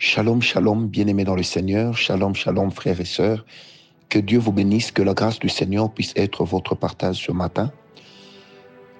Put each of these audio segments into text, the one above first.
Shalom, shalom, bien-aimés dans le Seigneur. Shalom, shalom, frères et sœurs. Que Dieu vous bénisse, que la grâce du Seigneur puisse être votre partage ce matin.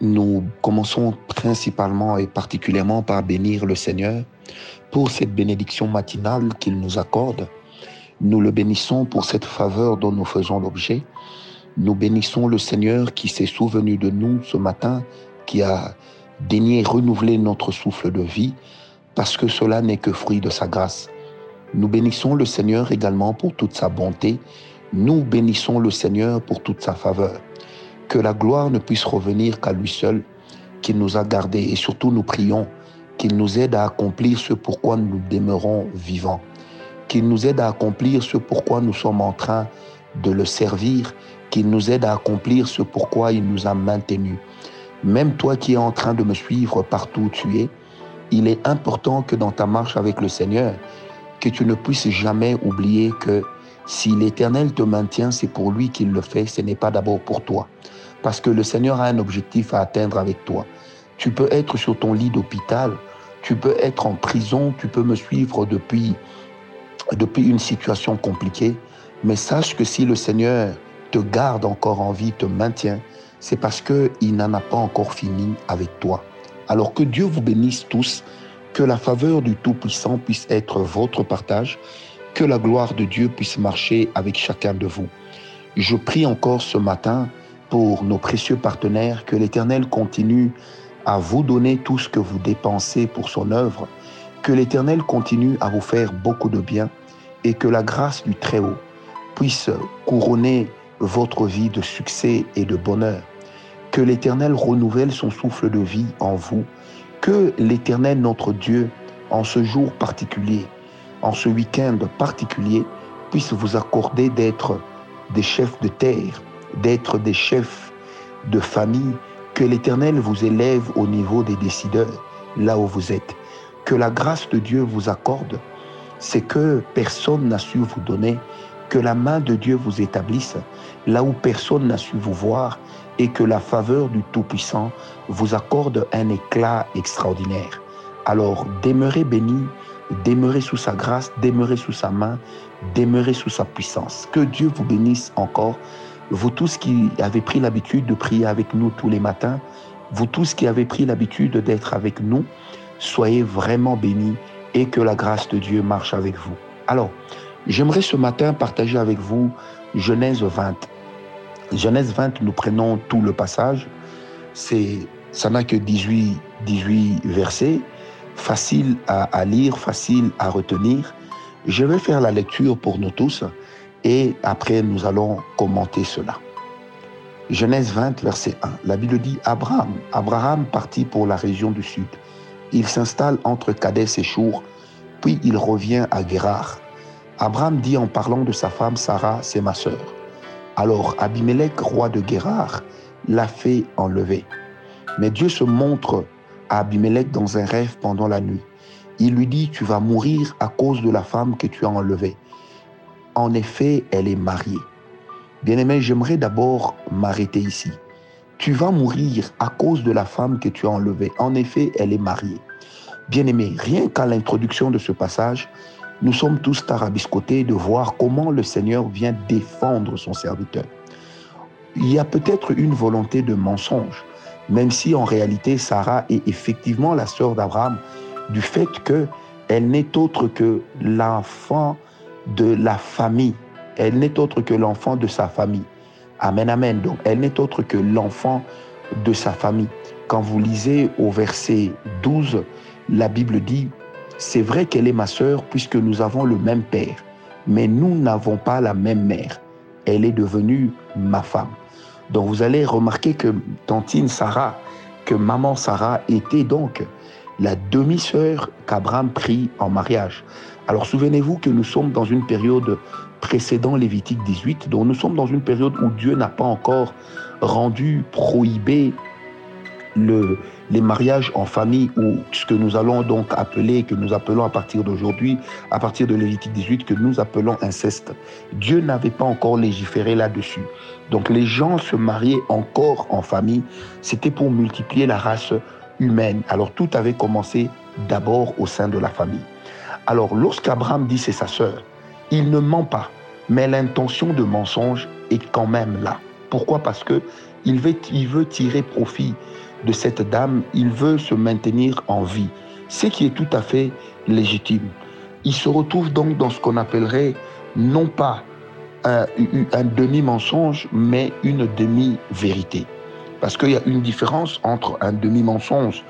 Nous commençons principalement et particulièrement par bénir le Seigneur pour cette bénédiction matinale qu'il nous accorde. Nous le bénissons pour cette faveur dont nous faisons l'objet. Nous bénissons le Seigneur qui s'est souvenu de nous ce matin, qui a daigné renouveler notre souffle de vie parce que cela n'est que fruit de sa grâce. Nous bénissons le Seigneur également pour toute sa bonté. Nous bénissons le Seigneur pour toute sa faveur. Que la gloire ne puisse revenir qu'à lui seul, qu'il nous a gardés. Et surtout, nous prions qu'il nous aide à accomplir ce pourquoi nous demeurons vivants. Qu'il nous aide à accomplir ce pourquoi nous sommes en train de le servir. Qu'il nous aide à accomplir ce pourquoi il nous a maintenus. Même toi qui es en train de me suivre partout où tu es, il est important que dans ta marche avec le Seigneur, que tu ne puisses jamais oublier que si l'Éternel te maintient, c'est pour lui qu'il le fait, ce n'est pas d'abord pour toi. Parce que le Seigneur a un objectif à atteindre avec toi. Tu peux être sur ton lit d'hôpital, tu peux être en prison, tu peux me suivre depuis, depuis une situation compliquée, mais sache que si le Seigneur te garde encore en vie, te maintient, c'est parce qu'il n'en a pas encore fini avec toi. Alors que Dieu vous bénisse tous, que la faveur du Tout-Puissant puisse être votre partage, que la gloire de Dieu puisse marcher avec chacun de vous. Je prie encore ce matin pour nos précieux partenaires, que l'Éternel continue à vous donner tout ce que vous dépensez pour son œuvre, que l'Éternel continue à vous faire beaucoup de bien et que la grâce du Très-Haut puisse couronner votre vie de succès et de bonheur. Que l'Éternel renouvelle son souffle de vie en vous. Que l'Éternel, notre Dieu, en ce jour particulier, en ce week-end particulier, puisse vous accorder d'être des chefs de terre, d'être des chefs de famille. Que l'Éternel vous élève au niveau des décideurs, là où vous êtes. Que la grâce de Dieu vous accorde, c'est que personne n'a su vous donner, que la main de Dieu vous établisse, là où personne n'a su vous voir, et que la faveur du Tout-Puissant vous accorde un éclat extraordinaire. Alors demeurez bénis, demeurez sous sa grâce, demeurez sous sa main, demeurez sous sa puissance. Que Dieu vous bénisse encore. Vous tous qui avez pris l'habitude de prier avec nous tous les matins, vous tous qui avez pris l'habitude d'être avec nous, soyez vraiment bénis et que la grâce de Dieu marche avec vous. Alors, j'aimerais ce matin partager avec vous Genèse 20. Genèse 20, nous prenons tout le passage. C'est, ça n'a que 18, 18 versets, facile à, lire, facile à retenir. Je vais faire la lecture pour nous tous et après nous allons commenter cela. Genèse 20, verset 1. La Bible dit Abraham. Abraham partit pour la région du sud. Il s'installe entre Kadès et Chour, puis il revient à Guérard. Abraham dit en parlant de sa femme Sarah, c'est ma sœur. Alors Abimelech, roi de Guérard, l'a fait enlever. Mais Dieu se montre à Abimelech dans un rêve pendant la nuit. Il lui dit, tu vas mourir à cause de la femme que tu as enlevée. En effet, elle est mariée. Bien-aimé, j'aimerais d'abord m'arrêter ici. Tu vas mourir à cause de la femme que tu as enlevée. En effet, elle est mariée. Bien-aimé, rien qu'à l'introduction de ce passage, nous sommes tous tarabiscotés de voir comment le Seigneur vient défendre son serviteur. Il y a peut-être une volonté de mensonge, même si en réalité Sarah est effectivement la sœur d'Abraham, du fait que elle n'est autre que l'enfant de la famille. Elle n'est autre que l'enfant de sa famille. Amen, amen. Donc, elle n'est autre que l'enfant de sa famille. Quand vous lisez au verset 12, la Bible dit, c'est vrai qu'elle est ma sœur puisque nous avons le même père, mais nous n'avons pas la même mère. Elle est devenue ma femme. Donc vous allez remarquer que tantine Sarah, que maman Sarah était donc la demi-sœur qu'Abraham prit en mariage. Alors souvenez-vous que nous sommes dans une période précédent Lévitique 18, donc nous sommes dans une période où Dieu n'a pas encore rendu prohibé le, les mariages en famille ou ce que nous allons donc appeler, que nous appelons à partir d'aujourd'hui, à partir de Lévitique 18, que nous appelons inceste. Dieu n'avait pas encore légiféré là-dessus. Donc les gens se mariaient encore en famille. C'était pour multiplier la race humaine. Alors tout avait commencé d'abord au sein de la famille. Alors lorsqu'Abraham dit c'est sa sœur, il ne ment pas, mais l'intention de mensonge est quand même là. Pourquoi? Parce que il veut, il veut tirer profit de cette dame, il veut se maintenir en vie, ce qui est tout à fait légitime. Il se retrouve donc dans ce qu'on appellerait non pas un, demi-mensonge, mais une demi-vérité. Parce qu'il y a une différence entre un demi-mensonge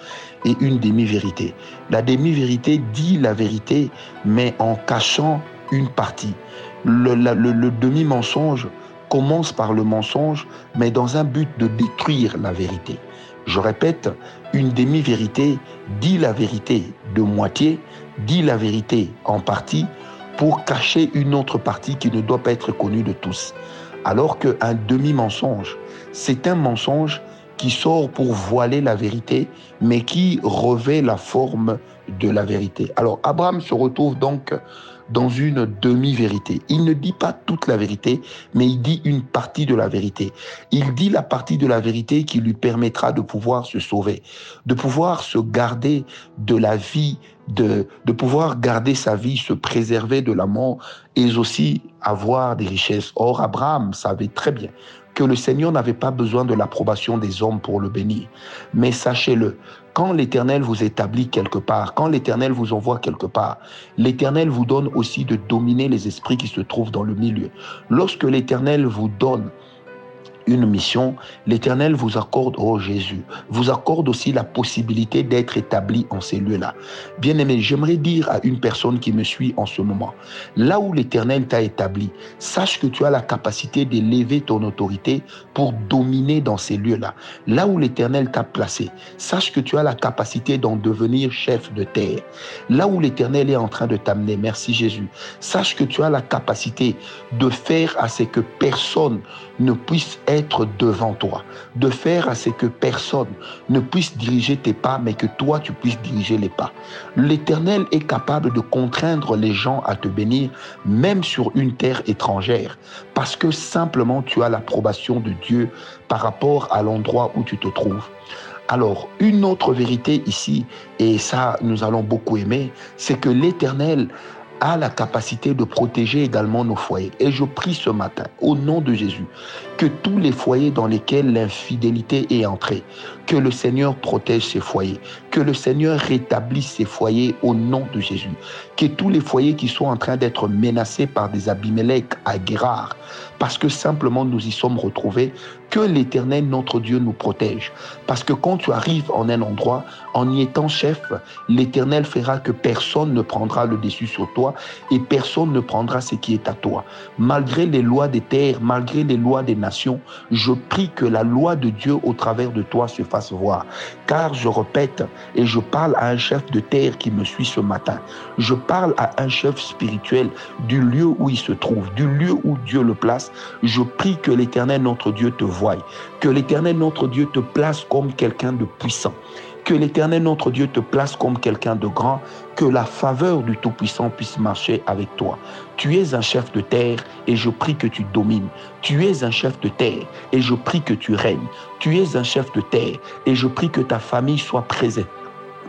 et une demi-vérité. La demi-vérité dit la vérité, mais en cachant une partie. Le, le demi-mensonge commence par le mensonge, mais dans un but de détruire la vérité. Je répète, une demi-vérité dit la vérité de moitié, dit la vérité en partie, pour cacher une autre partie qui ne doit pas être connue de tous. Alors qu'un demi-mensonge, c'est un mensonge qui sort pour voiler la vérité, mais qui revêt la forme de la vérité. Alors Abraham se retrouve donc dans une demi-vérité. Il ne dit pas toute la vérité, mais il dit une partie de la vérité. Il dit la partie de la vérité qui lui permettra de pouvoir se sauver, de pouvoir se garder de la vie, de, de pouvoir garder sa vie, se préserver de la mort et aussi avoir des richesses. Or, Abraham savait très bien que le Seigneur n'avait pas besoin de l'approbation des hommes pour le bénir. Mais sachez-le, quand l'Éternel vous établit quelque part, quand l'Éternel vous envoie quelque part, l'Éternel vous donne aussi de dominer les esprits qui se trouvent dans le milieu. Lorsque l'Éternel vous donne une mission, l'Éternel vous accorde, oh Jésus, vous accorde aussi la possibilité d'être établi en ces lieux-là. Bien aimé, j'aimerais dire à une personne qui me suit en ce moment, là où l'Éternel t'a établi, sache que tu as la capacité d'élever ton autorité pour dominer dans ces lieux-là. Là où l'Éternel t'a placé, sache que tu as la capacité d'en devenir chef de terre. Là où l'Éternel est en train de t'amener, merci Jésus, sache que tu as la capacité de faire à ce que personne ne puisse être devant toi, de faire à ce que personne ne puisse diriger tes pas, mais que toi, tu puisses diriger les pas. L'Éternel est capable de contraindre les gens à te bénir, même sur une terre étrangère, parce que simplement tu as l'approbation de Dieu par rapport à l'endroit où tu te trouves. Alors, une autre vérité ici, et ça nous allons beaucoup aimer, c'est que l'Éternel a la capacité de protéger également nos foyers. Et je prie ce matin, au nom de Jésus, que tous les foyers dans lesquels l'infidélité est entrée, que le Seigneur protège ces foyers, que le Seigneur rétablisse ces foyers au nom de Jésus, que tous les foyers qui sont en train d'être menacés par des Abimelech à Guérard, parce que simplement nous y sommes retrouvés, que l'Éternel, notre Dieu, nous protège. Parce que quand tu arrives en un endroit, en y étant chef, l'Éternel fera que personne ne prendra le dessus sur toi et personne ne prendra ce qui est à toi. Malgré les lois des terres, malgré les lois des nations, je prie que la loi de Dieu au travers de toi se fasse voir. Car je répète, et je parle à un chef de terre qui me suit ce matin, je parle à un chef spirituel du lieu où il se trouve, du lieu où Dieu le place. Je prie que l'Éternel, notre Dieu, te voie, que l'Éternel, notre Dieu, te place comme quelqu'un de puissant que l'Éternel notre Dieu te place comme quelqu'un de grand, que la faveur du Tout-Puissant puisse marcher avec toi. Tu es un chef de terre et je prie que tu domines. Tu es un chef de terre et je prie que tu règnes. Tu es un chef de terre et je prie que ta famille soit présente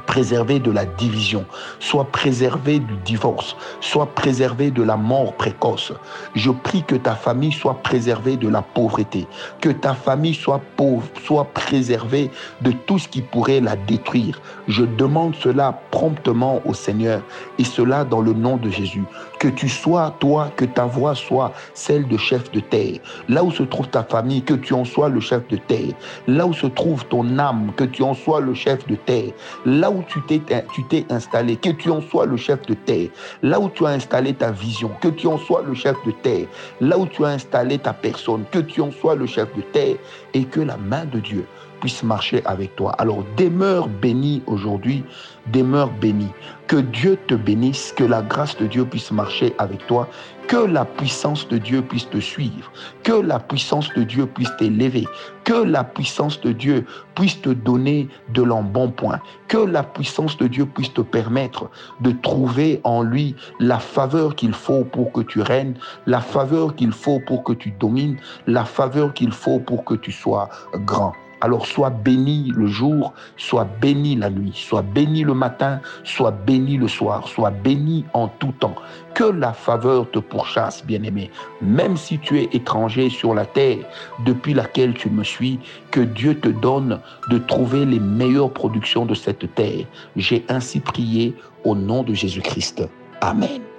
préservé de la division, soit préservé du divorce, soit préservé de la mort précoce. Je prie que ta famille soit préservée de la pauvreté, que ta famille soit pauvre, soit préservée de tout ce qui pourrait la détruire. Je demande cela promptement au Seigneur et cela dans le nom de Jésus. Que tu sois, toi, que ta voix soit celle de chef de terre. Là où se trouve ta famille, que tu en sois le chef de terre. Là où se trouve ton âme, que tu en sois le chef de terre. Là où tu t'es, tu t'es installé, que tu en sois le chef de terre. Là où tu as installé ta vision, que tu en sois le chef de terre. Là où tu as installé ta personne, que tu en sois le chef de terre. Et que la main de Dieu puisse marcher avec toi. Alors demeure béni aujourd'hui, demeure béni. Que Dieu te bénisse, que la grâce de Dieu puisse marcher avec toi, que la puissance de Dieu puisse te suivre, que la puissance de Dieu puisse t'élever, que la puissance de Dieu puisse te donner de l'embonpoint, que la puissance de Dieu puisse te permettre de trouver en lui la faveur qu'il faut pour que tu règnes, la faveur qu'il faut pour que tu domines, la faveur qu'il faut pour que tu sois grand. Alors sois béni le jour, sois béni la nuit, sois béni le matin, sois béni le soir, sois béni en tout temps. Que la faveur te pourchasse, bien-aimé. Même si tu es étranger sur la terre depuis laquelle tu me suis, que Dieu te donne de trouver les meilleures productions de cette terre. J'ai ainsi prié au nom de Jésus-Christ. Amen.